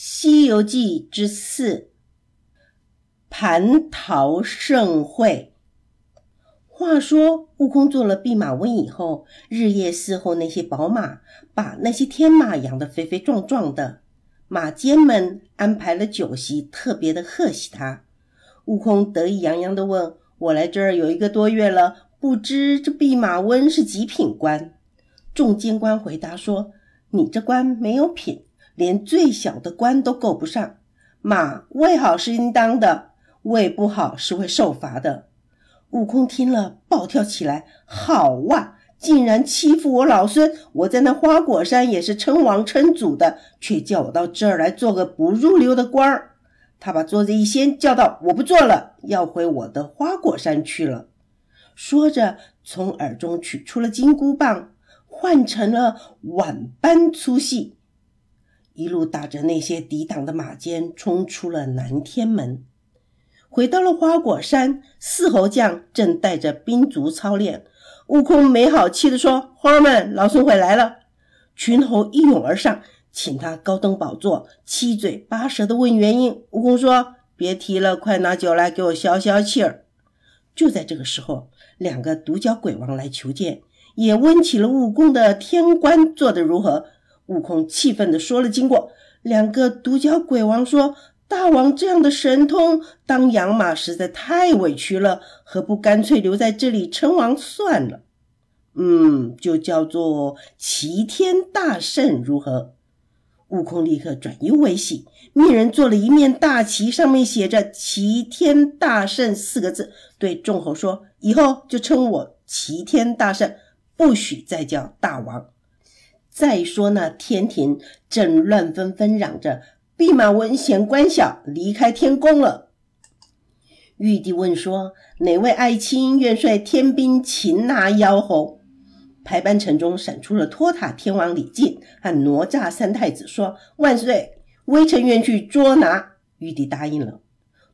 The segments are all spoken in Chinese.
西游记》之四，蟠桃盛会。话说，悟空做了弼马温以后，日夜伺候那些宝马，把那些天马养得肥肥壮壮的。马监们安排了酒席，特别的贺喜他。悟空得意洋洋地问：“我来这儿有一个多月了，不知这弼马温是几品官？”众监官回答说：“你这官没有品。”连最小的官都够不上，马喂好是应当的，喂不好是会受罚的。悟空听了，暴跳起来：“好哇！竟然欺负我老孙！我在那花果山也是称王称祖的，却叫我到这儿来做个不入流的官儿。”他把桌子一掀，叫道：“我不做了，要回我的花果山去了。”说着，从耳中取出了金箍棒，换成了碗般粗细。一路打着那些抵挡的马肩，冲出了南天门，回到了花果山。四猴将正带着兵卒操练。悟空没好气地说：“猴儿们，老孙回来了！”群猴一拥而上，请他高登宝座，七嘴八舌地问原因。悟空说：“别提了，快拿酒来给我消消气儿。”就在这个时候，两个独角鬼王来求见，也问起了悟空的天官做得如何。悟空气愤地说了经过，两个独角鬼王说：“大王这样的神通，当养马实在太委屈了，何不干脆留在这里称王算了？嗯，就叫做齐天大圣如何？”悟空立刻转忧为喜，命人做了一面大旗，上面写着“齐天大圣”四个字，对众猴说：“以后就称我齐天大圣，不许再叫大王。”再说那天庭正乱纷纷嚷着，弼马温嫌官小，离开天宫了。玉帝问说：“哪位爱卿愿率天兵擒拿妖猴？”排班城中闪出了托塔天王李靖和哪吒三太子，说：“万岁，微臣愿去捉拿。”玉帝答应了。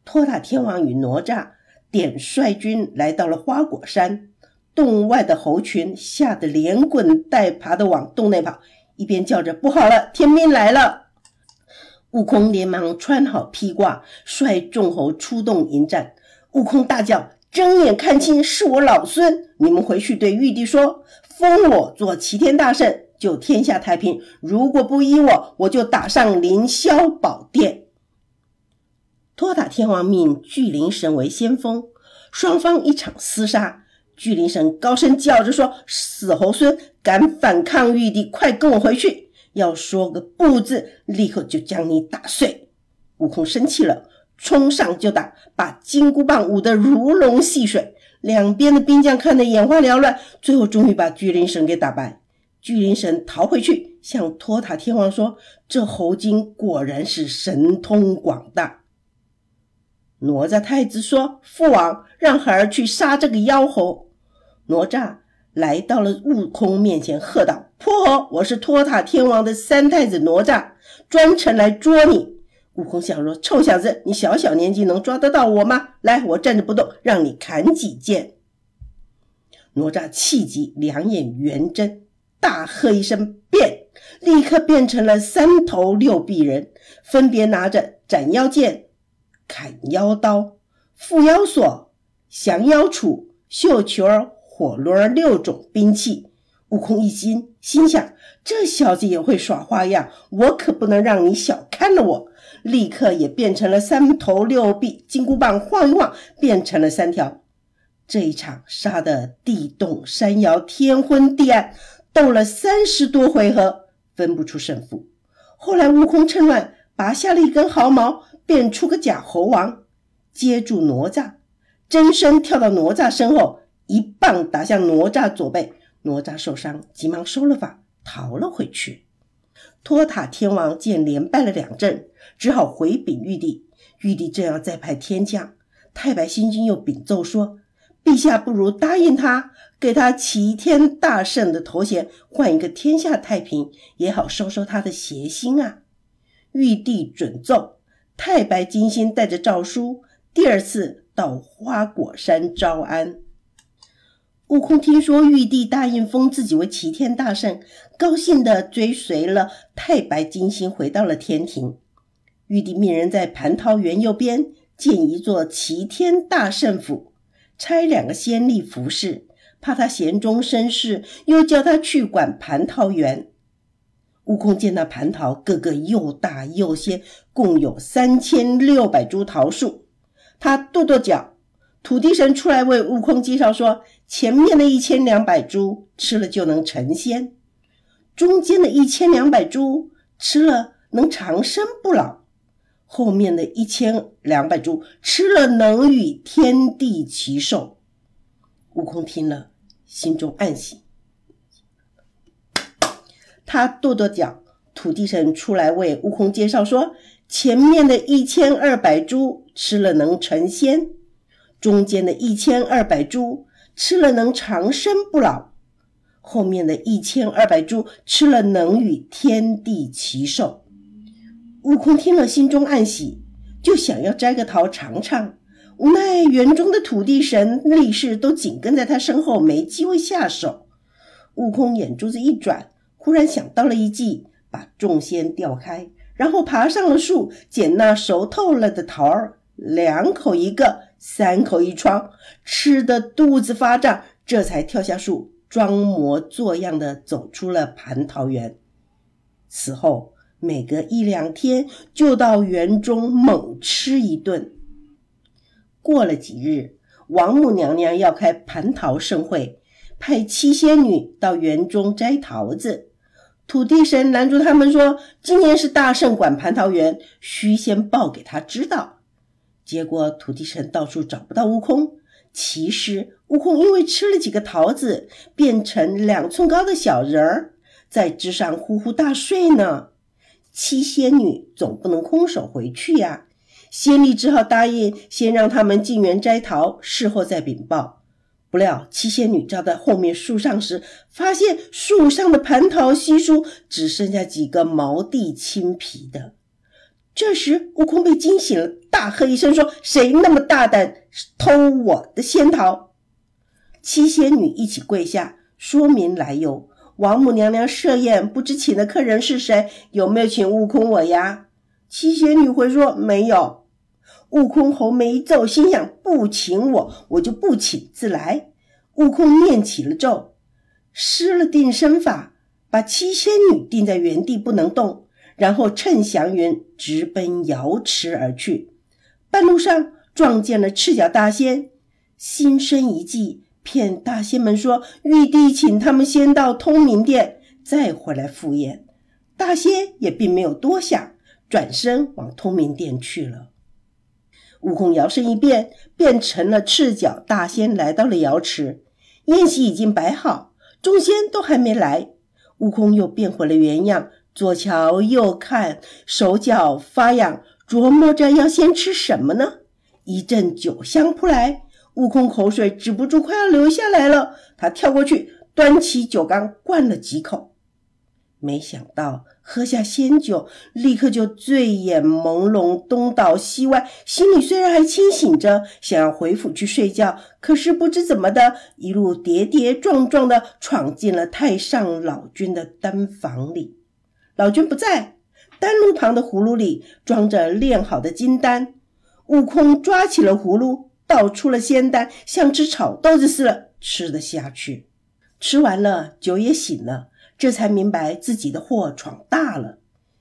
托塔天王与哪吒点率军来到了花果山。洞外的猴群吓得连滚带爬的往洞内跑，一边叫着“不好了，天兵来了！”悟空连忙穿好披挂，率众猴出洞迎战。悟空大叫：“睁眼看清，是我老孙！你们回去对玉帝说，封我做齐天大圣，就天下太平。如果不依我，我就打上凌霄宝殿。”托塔天王命巨灵神为先锋，双方一场厮杀。巨灵神高声叫着说：“死猴孙，敢反抗玉帝，快跟我回去！要说个不字，立刻就将你打碎。”悟空生气了，冲上就打，把金箍棒舞得如龙戏水。两边的兵将看得眼花缭乱，最后终于把巨灵神给打败。巨灵神逃回去，向托塔天王说：“这猴精果然是神通广大。”哪吒太子说：“父王，让孩儿去杀这个妖猴。”哪吒来到了悟空面前，喝道：“泼猴，我是托塔天王的三太子哪吒，专程来捉你。”悟空笑说：“臭小子，你小小年纪能抓得到我吗？来，我站着不动，让你砍几剑。”哪吒气急，两眼圆睁，大喝一声：“变！”立刻变成了三头六臂人，分别拿着斩妖剑。砍妖刀、缚妖索、降妖杵、绣球儿、火轮儿六种兵器。悟空一惊，心想：这小子也会耍花样，我可不能让你小看了我。立刻也变成了三头六臂，金箍棒晃一晃，变成了三条。这一场杀得地动山摇，天昏地暗，斗了三十多回合，分不出胜负。后来悟空趁乱拔下了一根毫毛。变出个假猴王，接住哪吒，真身跳到哪吒身后，一棒打向哪吒左背。哪吒受伤，急忙收了法，逃了回去。托塔天王见连败了两阵，只好回禀玉帝。玉帝正要再派天将，太白星君又禀奏说：“陛下不如答应他，给他齐天大圣的头衔，换一个天下太平，也好收收他的邪心啊。”玉帝准奏。太白金星带着诏书，第二次到花果山招安。悟空听说玉帝答应封自己为齐天大圣，高兴地追随了太白金星回到了天庭。玉帝命人在蟠桃园右边建一座齐天大圣府，差两个仙吏服侍，怕他闲中生事，又叫他去管蟠桃园。悟空见那蟠桃个个又大又鲜，共有三千六百株桃树。他跺跺脚，土地神出来为悟空介绍说：前面的一千两百株吃了就能成仙，中间的一千两百株吃了能长生不老，后面的一千两百株吃了能与天地齐寿。悟空听了，心中暗喜。他跺跺脚，土地神出来为悟空介绍说：前面的一千二百株吃了能成仙，中间的一千二百株吃了能长生不老，后面的一千二百株吃了能与天地齐寿。悟空听了，心中暗喜，就想要摘个桃尝尝，无奈园中的土地神力士都紧跟在他身后，没机会下手。悟空眼珠子一转。忽然想到了一计，把众仙调开，然后爬上了树，捡那熟透了的桃儿，两口一个，三口一筐，吃的肚子发胀，这才跳下树，装模作样的走出了蟠桃园。此后每隔一两天就到园中猛吃一顿。过了几日，王母娘娘要开蟠桃盛会，派七仙女到园中摘桃子。土地神拦住他们说：“今年是大圣管蟠桃园，须先报给他知道。”结果土地神到处找不到悟空。其实悟空因为吃了几个桃子，变成两寸高的小人儿，在枝上呼呼大睡呢。七仙女总不能空手回去呀，仙力只好答应先让他们进园摘桃，事后再禀报。不料七仙女照在后面树上时，发现树上的蟠桃稀疏，只剩下几个毛地青皮的。这时悟空被惊醒了，大喝一声说：“谁那么大胆偷我的仙桃？”七仙女一起跪下，说明来由。王母娘娘设宴，不知请的客人是谁，有没有请悟空我呀？七仙女回说：“没有。”悟空红眉一皱，心想：不请我，我就不请自来。悟空念起了咒，施了定身法，把七仙女定在原地不能动，然后乘祥云直奔瑶池而去。半路上撞见了赤脚大仙，心生一计，骗大仙们说玉帝请他们先到通明殿，再回来赴宴。大仙也并没有多想，转身往通明殿去了。悟空摇身一变，变成了赤脚大仙，来到了瑶池。宴席已经摆好，众仙都还没来，悟空又变回了原样，左瞧右看，手脚发痒，琢磨着要先吃什么呢？一阵酒香扑来，悟空口水止不住，快要流下来了。他跳过去，端起酒缸灌了几口。没想到喝下仙酒，立刻就醉眼朦胧，东倒西歪。心里虽然还清醒着，想要回府去睡觉，可是不知怎么的，一路跌跌撞撞的闯进了太上老君的丹房里。老君不在，丹炉旁的葫芦里装着炼好的金丹。悟空抓起了葫芦，倒出了仙丹，像吃炒豆子似的吃得下去。吃完了，酒也醒了。这才明白自己的祸闯大了，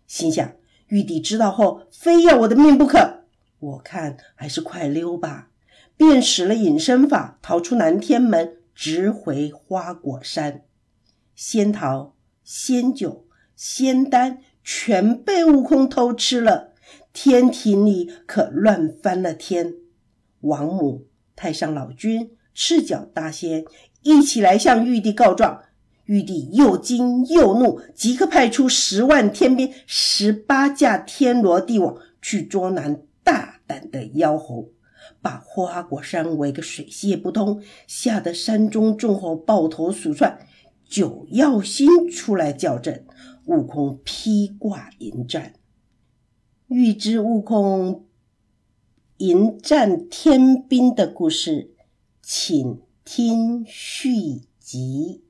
心想：玉帝知道后，非要我的命不可。我看还是快溜吧。便使了隐身法，逃出南天门，直回花果山。仙桃、仙酒、仙丹全被悟空偷吃了，天庭里可乱翻了天。王母、太上老君、赤脚大仙一起来向玉帝告状。玉帝又惊又怒，即刻派出十万天兵、十八架天罗地网去捉拿大胆的妖猴，把花果山围个水泄不通，吓得山中众猴抱头鼠窜，九曜星出来叫阵，悟空披挂迎战。欲知悟空迎战天兵的故事，请听续集。